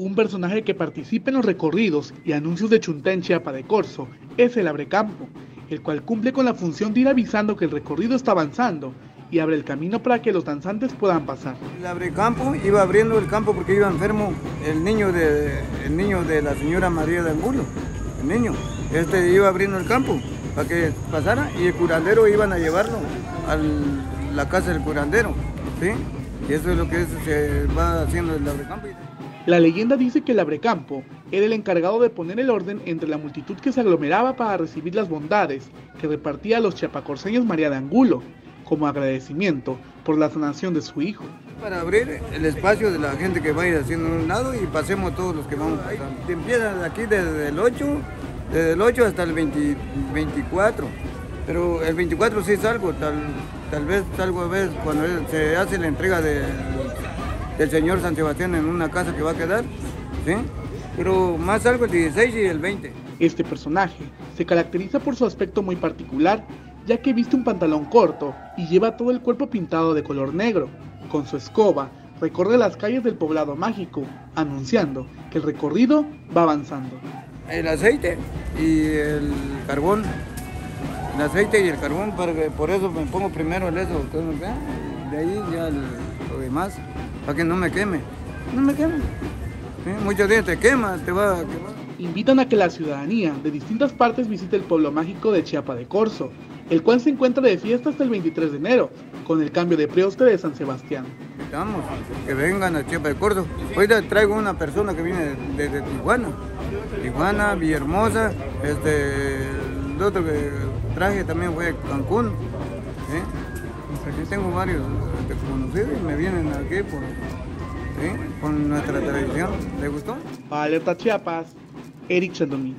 Un personaje que participa en los recorridos y anuncios de Chunta Chiapa de Corzo es el Abrecampo, el cual cumple con la función de ir avisando que el recorrido está avanzando y abre el camino para que los danzantes puedan pasar. El Abrecampo iba abriendo el campo porque iba enfermo el niño de, el niño de la señora María de Angulo, el niño. Este iba abriendo el campo para que pasara y el curandero iban a llevarlo a la casa del curandero. ¿sí? Y eso es lo que se va haciendo el Abrecampo. La leyenda dice que el Abrecampo era el encargado de poner el orden entre la multitud que se aglomeraba para recibir las bondades que repartía a los chiapacorseños María de Angulo, como agradecimiento por la sanación de su hijo. Para abrir el espacio de la gente que va a ir haciendo un lado y pasemos todos los que vamos pasando. Empiezan aquí desde el 8, desde el 8 hasta el 24, pero el 24 sí salgo, tal, tal vez salgo a veces cuando se hace la entrega de del señor San Sebastián en una casa que va a quedar, ¿sí? Pero más algo el 16 y el 20. Este personaje se caracteriza por su aspecto muy particular, ya que viste un pantalón corto y lleva todo el cuerpo pintado de color negro. Con su escoba recorre las calles del poblado mágico, anunciando que el recorrido va avanzando. El aceite y el carbón. El aceite y el carbón, por eso me pongo primero el eso. De ahí ya lo demás para que no me queme. No me queme. Muchos días te quema, te va a quemar. Invitan a que la ciudadanía de distintas partes visite el pueblo mágico de Chiapa de Corzo, el cual se encuentra de fiesta hasta el 23 de enero, con el cambio de preoste de San Sebastián. Invitamos que vengan a Chiapa de Corzo. Hoy traigo una persona que viene desde Tijuana. Tijuana, Villahermosa, este, el otro que traje también fue Cancún. Aquí tengo varios conocidos y me vienen aquí por, nuestra tradición. ¿Le gustó? Alerta Chiapas, Eric Chandomí.